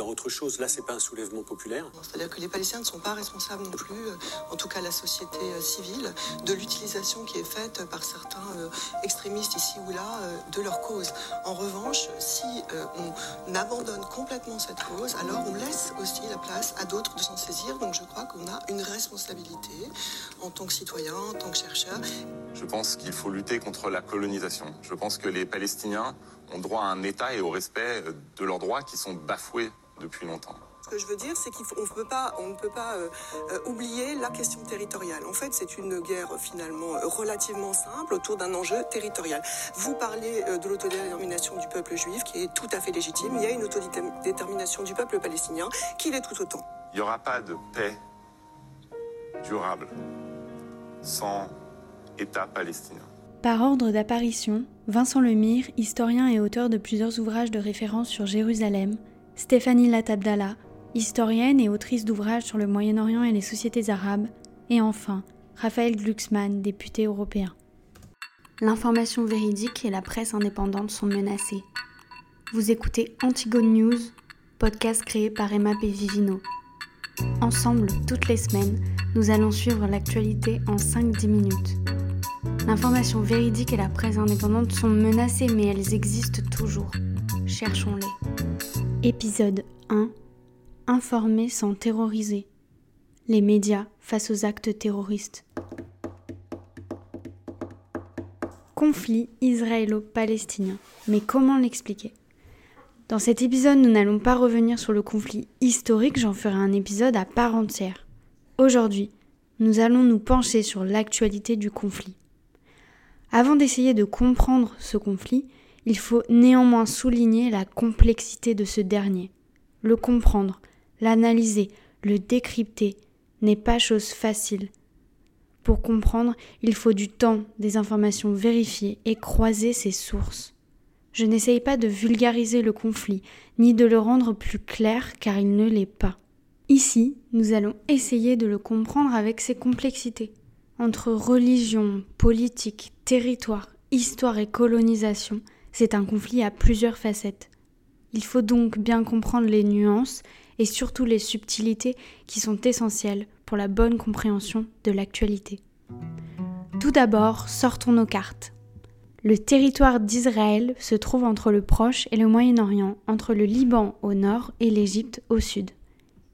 dans autre chose. Là, c'est pas un soulèvement populaire. C'est-à-dire que les Palestiniens ne sont pas responsables non plus, euh, en tout cas la société euh, civile, de l'utilisation qui est faite par certains euh, extrémistes ici ou là de leur cause. En revanche, si on abandonne complètement cette cause, alors on laisse aussi la place à d'autres de s'en saisir. Donc je crois qu'on a une responsabilité en tant que citoyen, en tant que chercheur. Je pense qu'il faut lutter contre la colonisation. Je pense que les Palestiniens ont droit à un État et au respect de leurs droits qui sont bafoués depuis longtemps. Ce que je veux dire, c'est qu'on ne peut pas, on ne peut pas euh, euh, oublier la question territoriale. En fait, c'est une guerre finalement relativement simple autour d'un enjeu territorial. Vous parlez euh, de l'autodétermination du peuple juif, qui est tout à fait légitime. Il y a une autodétermination du peuple palestinien, qui l'est tout autant. Il n'y aura pas de paix durable sans État palestinien. Par ordre d'apparition, Vincent Lemire, historien et auteur de plusieurs ouvrages de référence sur Jérusalem, Stéphanie Latabdallah, historienne et autrice d'ouvrages sur le Moyen-Orient et les sociétés arabes, et enfin Raphaël Glucksmann, député européen. L'information véridique et la presse indépendante sont menacées. Vous écoutez Antigone News, podcast créé par Emma Vivino. Ensemble, toutes les semaines, nous allons suivre l'actualité en 5-10 minutes. L'information véridique et la presse indépendante sont menacées, mais elles existent toujours. Cherchons-les. Épisode 1 Informer sans terroriser. Les médias face aux actes terroristes. Conflit israélo-palestinien. Mais comment l'expliquer? Dans cet épisode, nous n'allons pas revenir sur le conflit historique, j'en ferai un épisode à part entière. Aujourd'hui, nous allons nous pencher sur l'actualité du conflit. Avant d'essayer de comprendre ce conflit, il faut néanmoins souligner la complexité de ce dernier. Le comprendre, l'analyser, le décrypter n'est pas chose facile. Pour comprendre, il faut du temps, des informations vérifiées et croiser ses sources. Je n'essaye pas de vulgariser le conflit, ni de le rendre plus clair car il ne l'est pas. Ici, nous allons essayer de le comprendre avec ses complexités entre religion, politique, territoire, histoire et colonisation, c'est un conflit à plusieurs facettes. Il faut donc bien comprendre les nuances et surtout les subtilités qui sont essentielles pour la bonne compréhension de l'actualité. Tout d'abord, sortons nos cartes. Le territoire d'Israël se trouve entre le Proche et le Moyen-Orient, entre le Liban au nord et l'Égypte au sud.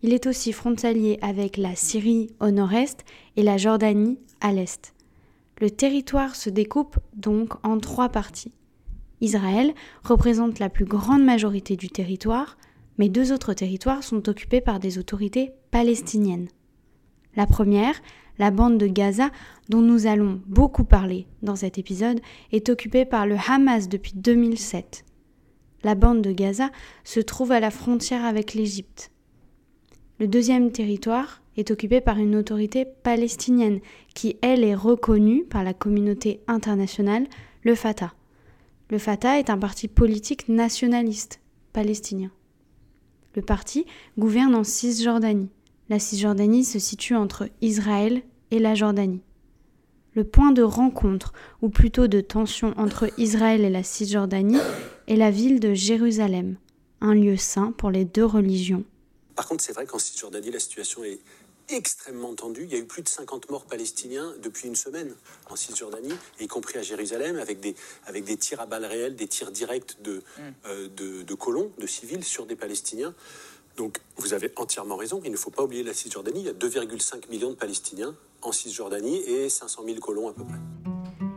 Il est aussi frontalier avec la Syrie au nord-est et la Jordanie à l'est. Le territoire se découpe donc en trois parties. Israël représente la plus grande majorité du territoire, mais deux autres territoires sont occupés par des autorités palestiniennes. La première, la bande de Gaza, dont nous allons beaucoup parler dans cet épisode, est occupée par le Hamas depuis 2007. La bande de Gaza se trouve à la frontière avec l'Égypte. Le deuxième territoire est occupé par une autorité palestinienne qui, elle, est reconnue par la communauté internationale, le Fatah. Le Fatah est un parti politique nationaliste palestinien. Le parti gouverne en Cisjordanie. La Cisjordanie se situe entre Israël et la Jordanie. Le point de rencontre, ou plutôt de tension entre Israël et la Cisjordanie, est la ville de Jérusalem, un lieu saint pour les deux religions par contre, c'est vrai qu'en Cisjordanie, la situation est extrêmement tendue. Il y a eu plus de 50 morts palestiniens depuis une semaine en Cisjordanie, y compris à Jérusalem, avec des, avec des tirs à balles réelles, des tirs directs de, mm. euh, de, de, colons, de civils sur des Palestiniens. Donc vous avez entièrement raison, il ne faut pas oublier la Cisjordanie. Il y a 2,5 millions de Palestiniens en Cisjordanie et 500 000 colons à peu près.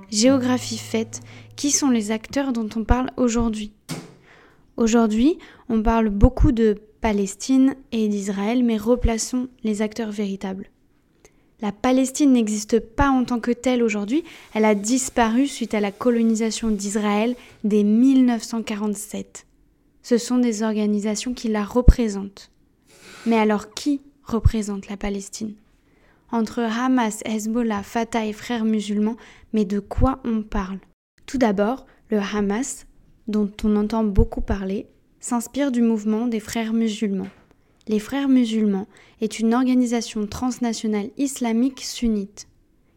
Géographie faite, qui sont les acteurs dont on parle aujourd'hui? Aujourd'hui, on parle beaucoup de Palestine et d'Israël, mais replaçons les acteurs véritables. La Palestine n'existe pas en tant que telle aujourd'hui, elle a disparu suite à la colonisation d'Israël dès 1947. Ce sont des organisations qui la représentent. Mais alors qui représente la Palestine? Entre Hamas, Hezbollah, Fatah et frères musulmans, mais de quoi on parle? Tout d'abord, le Hamas, dont on entend beaucoup parler, s'inspire du mouvement des frères musulmans. Les frères musulmans est une organisation transnationale islamique sunnite.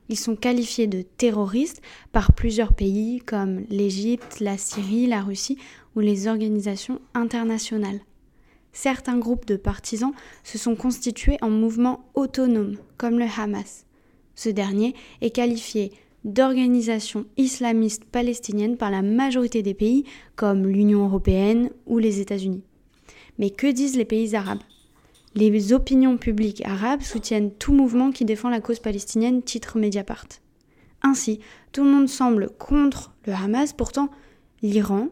Ils sont qualifiés de terroristes par plusieurs pays comme l'Égypte, la Syrie, la Russie ou les organisations internationales. certains groupes de partisans se sont constitués en mouvements autonomes, comme le Hamas. Ce dernier est qualifié d'organisation islamiste palestinienne par la majorité des pays, comme l'Union européenne ou les États-Unis. Mais que disent les pays arabes? Les opinions publiques arabes soutiennent tout mouvement qui défend la cause palestinienne, titre Mediapart. Ainsi, tout le monde semble contre le Hamas, pourtant l'Iran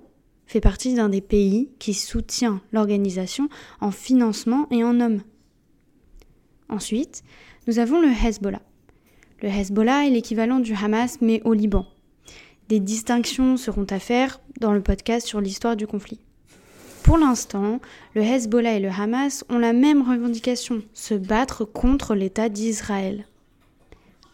fait partie d'un des pays qui soutient l'organisation en financement et en hommes. Ensuite, nous avons le Hezbollah. Le Hezbollah est l'équivalent du Hamas mais au Liban. Des distinctions seront à faire dans le podcast sur l'histoire du conflit. Pour l'instant, le Hezbollah et le Hamas ont la même revendication, se battre contre l'État d'Israël.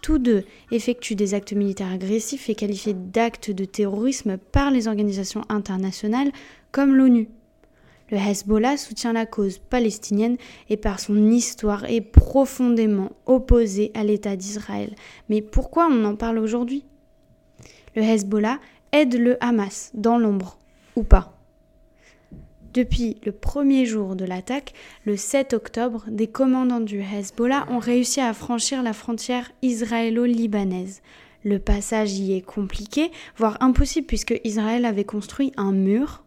Tous deux effectuent des actes militaires agressifs et qualifiés d'actes de terrorisme par les organisations internationales comme l'ONU. Le Hezbollah soutient la cause palestinienne et par son histoire est profondément opposé à l'État d'Israël. Mais pourquoi on en parle aujourd'hui? Le Hezbollah aide le Hamas dans l'ombre, ou pas? Depuis le premier jour de l'attaque, le 7 octobre, des commandants du Hezbollah ont réussi à franchir la frontière israélo-libanaise. Le passage y est compliqué, voire impossible puisque Israël avait construit un mur.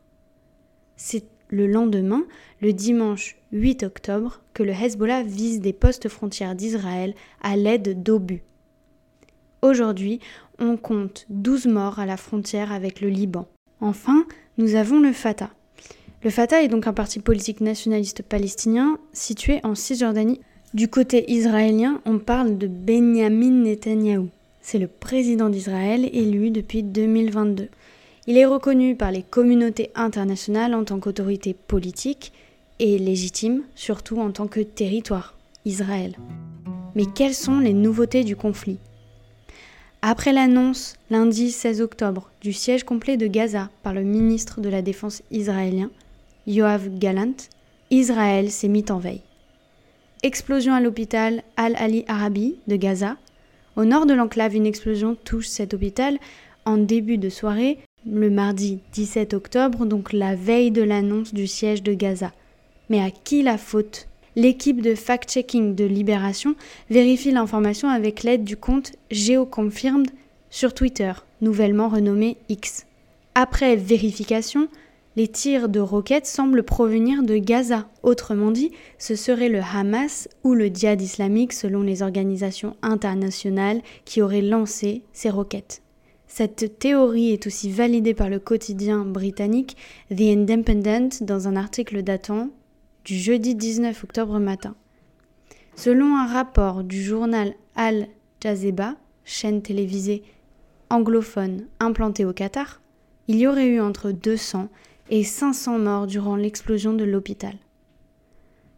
Le lendemain, le dimanche 8 octobre, que le Hezbollah vise des postes frontières d'Israël à l'aide d'obus. Aujourd'hui, on compte 12 morts à la frontière avec le Liban. Enfin, nous avons le Fatah. Le Fatah est donc un parti politique nationaliste palestinien situé en Cisjordanie. Du côté israélien, on parle de Benjamin Netanyahou. C'est le président d'Israël élu depuis 2022. Il est reconnu par les communautés internationales en tant qu'autorité politique et légitime, surtout en tant que territoire, Israël. Mais quelles sont les nouveautés du conflit? Après l'annonce, lundi 16 octobre, du siège complet de Gaza par le ministre de la Défense israélien, Yoav Galant, Israël s'est mis en veille. Explosion à l'hôpital Al-Ali Arabi de Gaza. Au nord de l'enclave, une explosion touche cet hôpital en début de soirée, le mardi 17 octobre, donc la veille de l'annonce du siège de Gaza. Mais à qui la faute? L'équipe de fact-checking de Libération vérifie l'information avec l'aide du compte GeoConfirmed sur Twitter, nouvellement renommé X. Après vérification, les tirs de roquettes semblent provenir de Gaza. Autrement dit, ce serait le Hamas ou le djihad islamique selon les organisations internationales qui auraient lancé ces roquettes. Cette théorie est aussi validée par le quotidien britannique The Independent dans un article datant du jeudi 19 octobre matin. Selon un rapport du journal Al Jazeera, chaîne télévisée anglophone implantée au Qatar, il y aurait eu entre 200 et 500 morts durant l'explosion de l'hôpital.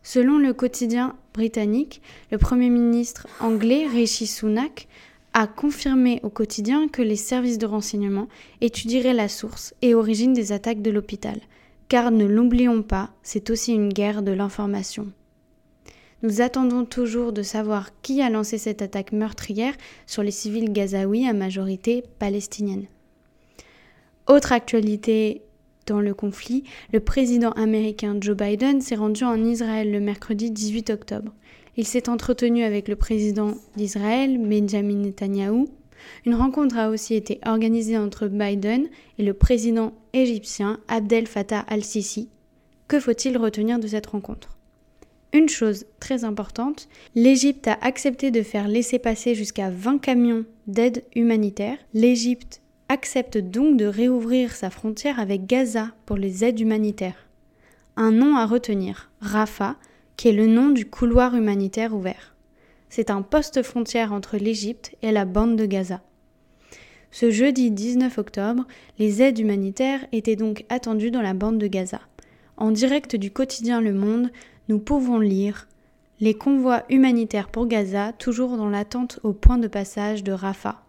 Selon le quotidien britannique, le Premier ministre anglais Rishi Sunak a confirmé au quotidien que les services de renseignement étudieraient la source et origine des attaques de l'hôpital, car ne l'oublions pas, c'est aussi une guerre de l'information. Nous attendons toujours de savoir qui a lancé cette attaque meurtrière sur les civils gazaouis à majorité palestinienne. Autre actualité dans le conflit, le président américain Joe Biden s'est rendu en Israël le mercredi 18 octobre. Il s'est entretenu avec le président d'Israël, Benjamin Netanyahou. Une rencontre a aussi été organisée entre Biden et le président égyptien Abdel Fattah al-Sisi. Que faut-il retenir de cette rencontre? Une chose très importante, l'Égypte a accepté de faire laisser passer jusqu'à 20 camions d'aide humanitaire. L'Égypte accepte donc de réouvrir sa frontière avec Gaza pour les aides humanitaires. Un nom à retenir, Rafah, qui est le nom du couloir humanitaire ouvert. C'est un poste frontière entre l'Égypte et la bande de Gaza. Ce jeudi 19 octobre, les aides humanitaires étaient donc attendues dans la bande de Gaza. En direct du quotidien Le Monde, nous pouvons lire Les convois humanitaires pour Gaza toujours dans l'attente au point de passage de Rafah.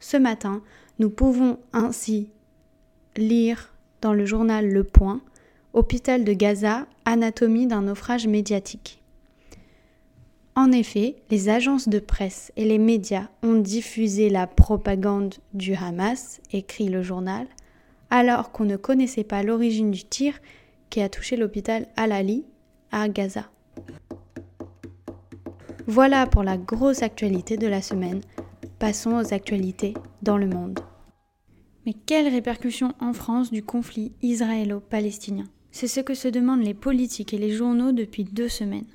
Ce matin, nous pouvons ainsi lire dans le journal Le Point, Hôpital de Gaza, anatomie d'un naufrage médiatique. En effet, les agences de presse et les médias ont diffusé la propagande du Hamas, écrit le journal, alors qu'on ne connaissait pas l'origine du tir qui a touché l'hôpital Al-Ali, à Gaza. Voilà pour la grosse actualité de la semaine. Passons aux actualités dans le monde. Mais quelles répercussions en France du conflit israélo-palestinien? C'est ce que se demandent les politiques et les journaux depuis deux semaines.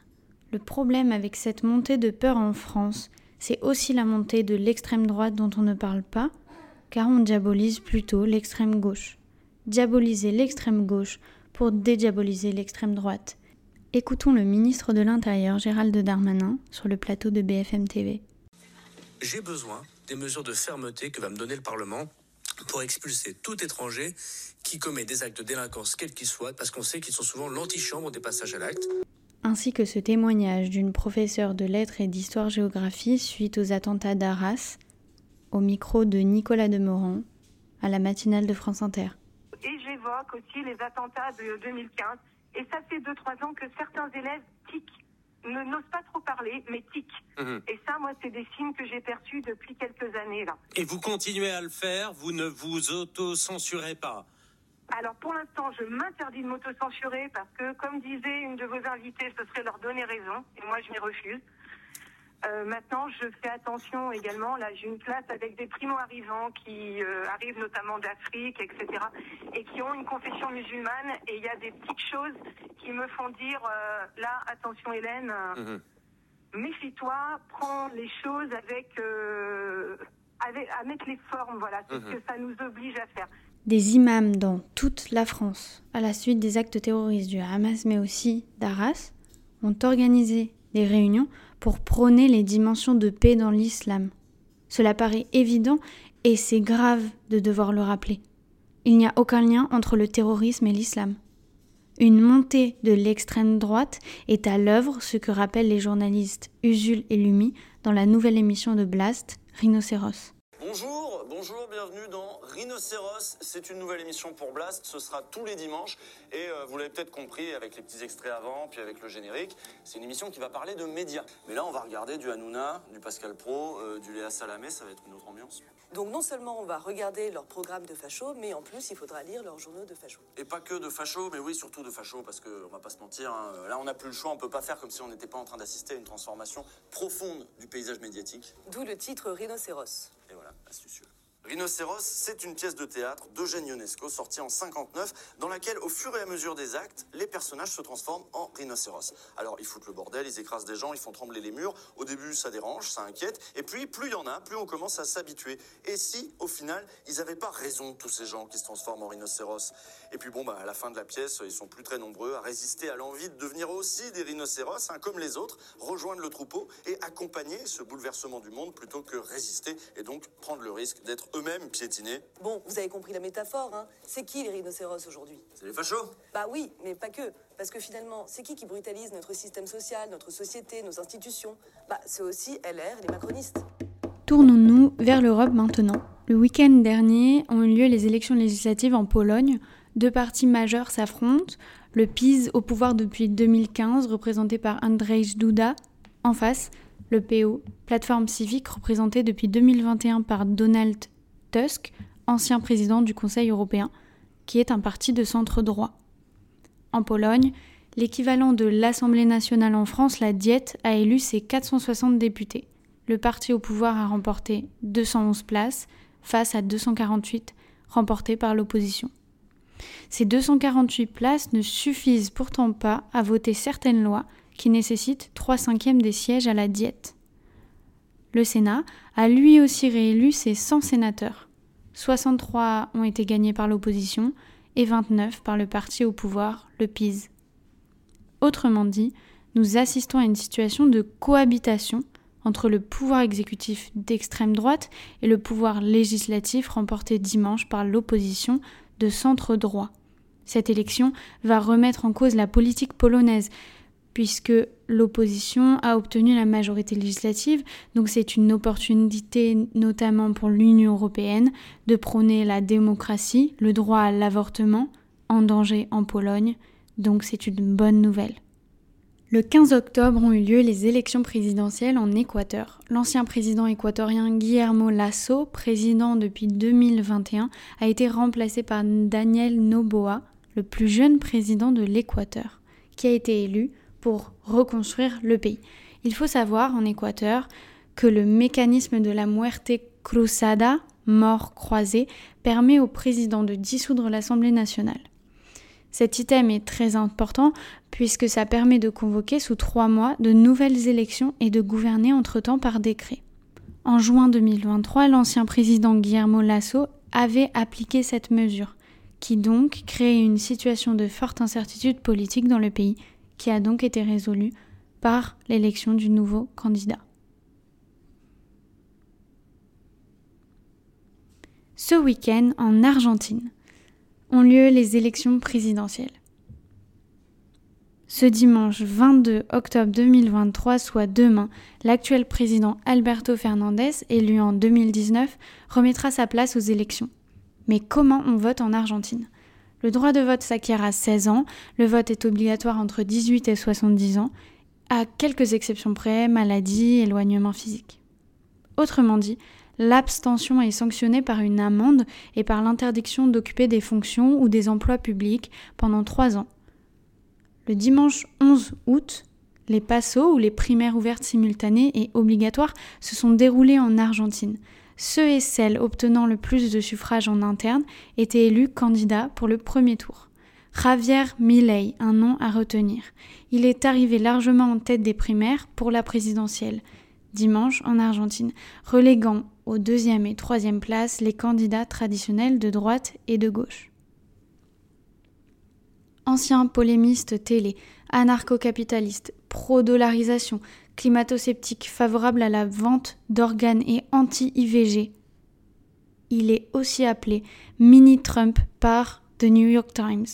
Le problème avec cette montée de peur en France, c'est aussi la montée de l'extrême droite dont on ne parle pas, car on diabolise plutôt l'extrême gauche. Diaboliser l'extrême gauche pour dédiaboliser l'extrême droite. Écoutons le ministre de l'Intérieur Gérald Darmanin sur le plateau de BFM TV. J'ai besoin des mesures de fermeté que va me donner le Parlement pour expulser tout étranger qui commet des actes de délinquance quels qu'ils soient, parce qu'on sait qu'ils sont souvent l'antichambre des passages à l'acte. Ainsi que ce témoignage d'une professeure de lettres et d'histoire-géographie suite aux attentats d'Arras, au micro de Nicolas Demorand, à la matinale de France Inter. Et j'évoque aussi les attentats de 2015. Et ça fait 2-3 ans que certains élèves tiquent ne n'osent pas trop parler, mais tic. Mhm. Et ça, moi, c'est des signes que j'ai perçus depuis quelques années là. Et vous continuez à le faire, vous ne vous auto-censurez pas alors pour l'instant, je m'interdis de m'auto-censurer parce que, comme disait une de vos invitées, ce serait leur donner raison, et moi je m'y refuse. Euh, maintenant, je fais attention également. Là, j'ai une classe avec des primo-arrivants qui euh, arrivent notamment d'Afrique, etc., et qui ont une confession musulmane. Et il y a des petites choses qui me font dire euh, là, attention, Hélène, mhm. méfie-toi, prends les choses avec, avec, à mettre les formes. Voilà, c'est ce mhm. que ça nous oblige à faire. Des imams dans toute la France, à la suite des actes terroristes du Hamas, mais aussi d'Arras, ont organisé des réunions pour prôner les dimensions de paix dans l'islam. Cela paraît évident et c'est grave de devoir le rappeler. Il n'y a aucun lien entre le terrorisme et l'islam. Une montée de l'extrême droite est à l'œuvre, ce que rappellent les journalistes Usul et Lumi dans la nouvelle émission de Blast, Rhinocéros. Bonjour, bonjour, bienvenue dans Rhinocéros. C'est une nouvelle émission pour Blast. Ce sera tous les dimanches. Et euh, vous l'avez peut-être compris avec les petits extraits avant, puis avec le générique. C'est une émission qui va parler de médias. Mais là, on va regarder du Hanouna, du Pascal Pro, euh, du Léa Salamé. Ça va être une autre ambiance. Donc non seulement on va regarder leur programme de facho, mais en plus il faudra lire leurs journaux de facho. Et pas que de facho, mais oui surtout de facho, parce qu'on va pas se mentir, hein. là on n'a plus le choix, on peut pas faire comme si on n'était pas en train d'assister à une transformation profonde du paysage médiatique. D'où le titre Rhinocéros. Et voilà, astucieux. Rhinocéros, c'est une pièce de théâtre d'Eugène Ionesco sortie en 59, dans laquelle, au fur et à mesure des actes, les personnages se transforment en rhinocéros. Alors, ils foutent le bordel, ils écrasent des gens, ils font trembler les murs. Au début, ça dérange, ça inquiète. Et puis, plus il y en a, plus on commence à s'habituer. Et si, au final, ils n'avaient pas raison, tous ces gens qui se transforment en rhinocéros? Et puis, bon, bah, à la fin de la pièce, ils sont plus très nombreux à résister à l'envie de devenir aussi des rhinocéros, hein, comme les autres, rejoindre le troupeau et accompagner ce bouleversement du monde plutôt que résister et donc prendre le risque d'être eux-mêmes piétinés. Bon, vous avez compris la métaphore, hein C'est qui les rhinocéros aujourd'hui? C'est les fachos Bah oui, mais pas que. Parce que finalement, c'est qui qui brutalise notre système social, notre société, nos institutions? Bah c'est aussi LR et les macronistes. Tournons-nous vers l'Europe maintenant. Le week-end dernier ont eu lieu les élections législatives en Pologne. Deux partis majeurs s'affrontent. Le PiS, au pouvoir depuis 2015, représenté par Andrzej Duda. En face, le PO, plateforme civique représentée depuis 2021 par Donald Tusk, ancien président du Conseil européen, qui est un parti de centre droit. En Pologne, l'équivalent de l'Assemblée nationale en France, la Diète, a élu ses 460 députés. Le parti au pouvoir a remporté 211 places face à 248 remportées par l'opposition. Ces 248 places ne suffisent pourtant pas à voter certaines lois qui nécessitent 3 cinquièmes des sièges à la Diète. Le Sénat a lui aussi réélu ses 100 sénateurs. 63 ont été gagnés par l'opposition et 29 par le parti au pouvoir, le PIS. Autrement dit, nous assistons à une situation de cohabitation entre le pouvoir exécutif d'extrême droite et le pouvoir législatif remporté dimanche par l'opposition de centre droit. Cette élection va remettre en cause la politique polonaise, puisque l'opposition a obtenu la majorité législative, donc c'est une opportunité notamment pour l'Union européenne de prôner la démocratie, le droit à l'avortement, en danger en Pologne, donc c'est une bonne nouvelle. Le 15 octobre ont eu lieu les élections présidentielles en Équateur. L'ancien président équatorien Guillermo Lasso, président depuis 2021, a été remplacé par Daniel Noboa, le plus jeune président de l'Équateur, qui a été élu pour reconstruire le pays. Il faut savoir en Équateur que le mécanisme de la muerte cruzada, mort croisée, permet au président de dissoudre l'Assemblée nationale. Cet item est très important puisque ça permet de convoquer sous trois mois de nouvelles élections et de gouverner entre-temps par décret. En juin 2023, l'ancien président Guillermo Lasso avait appliqué cette mesure, qui donc créait une situation de forte incertitude politique dans le pays, qui a donc été résolue par l'élection du nouveau candidat. Ce week-end, en Argentine, ont lieu les élections présidentielles. Ce dimanche 22 octobre 2023, soit demain, l'actuel président Alberto Fernandez, élu en 2019, remettra sa place aux élections. Mais comment on vote en Argentine? Le droit de vote s'acquiert à 16 ans, le vote est obligatoire entre 18 et 70 ans, à quelques exceptions près, maladie, éloignement physique. Autrement dit, l'abstention est sanctionnée par une amende et par l'interdiction d'occuper des fonctions ou des emplois publics pendant trois ans. Le dimanche 11 août, les PASSO, ou les primaires ouvertes simultanées et obligatoires, se sont déroulés en Argentine. Ceux et celles obtenant le plus de suffrages en interne étaient élus candidats pour le premier tour. Javier Milei, un nom à retenir. Il est arrivé largement en tête des primaires pour la présidentielle, dimanche en Argentine, reléguant aux deuxième et troisième places les candidats traditionnels de droite et de gauche ancien polémiste télé, anarcho-capitaliste, pro-dollarisation, climato-sceptique, favorable à la vente d'organes et anti-IVG. Il est aussi appelé Mini-Trump par The New York Times.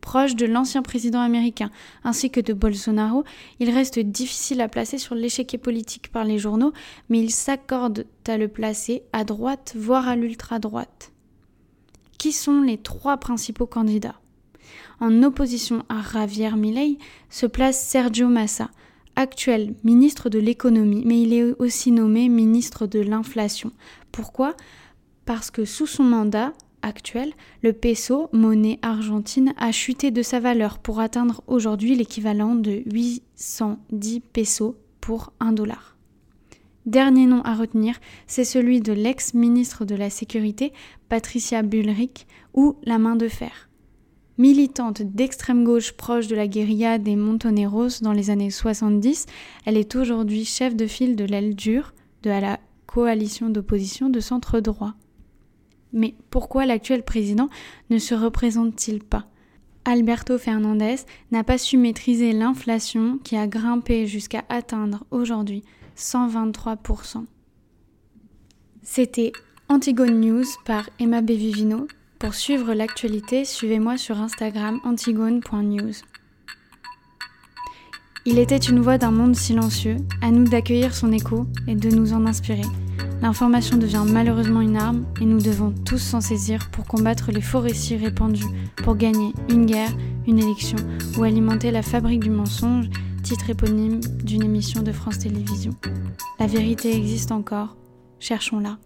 Proche de l'ancien président américain ainsi que de Bolsonaro, il reste difficile à placer sur l'échiquier politique par les journaux, mais il s'accorde à le placer à droite, voire à l'ultra-droite. Qui sont les trois principaux candidats? En opposition à Javier Milei se place Sergio Massa, actuel ministre de l'économie, mais il est aussi nommé ministre de l'inflation. Pourquoi? Parce que sous son mandat actuel, le peso, monnaie argentine, a chuté de sa valeur pour atteindre aujourd'hui l'équivalent de 810 pesos pour un dollar. Dernier nom à retenir, c'est celui de l'ex-ministre de la Sécurité, Patricia Bullrich, ou la main de fer. Militante d'extrême gauche proche de la guérilla des Montoneros dans les années 70, elle est aujourd'hui chef de file de l'aile dure de la coalition d'opposition de centre droit. Mais pourquoi l'actuel président ne se représente-t-il pas? Alberto Fernandez n'a pas su maîtriser l'inflation qui a grimpé jusqu'à atteindre aujourd'hui 123%. C'était Antigone News par Emma Bevivino pour suivre l'actualité, suivez-moi sur Instagram antigone.news. Il était une voix d'un monde silencieux, à nous d'accueillir son écho et de nous en inspirer. L'information devient malheureusement une arme et nous devons tous s'en saisir pour combattre les faux récits répandus, pour gagner une guerre, une élection ou alimenter la fabrique du mensonge, titre éponyme d'une émission de France Télévisions. La vérité existe encore, cherchons-la.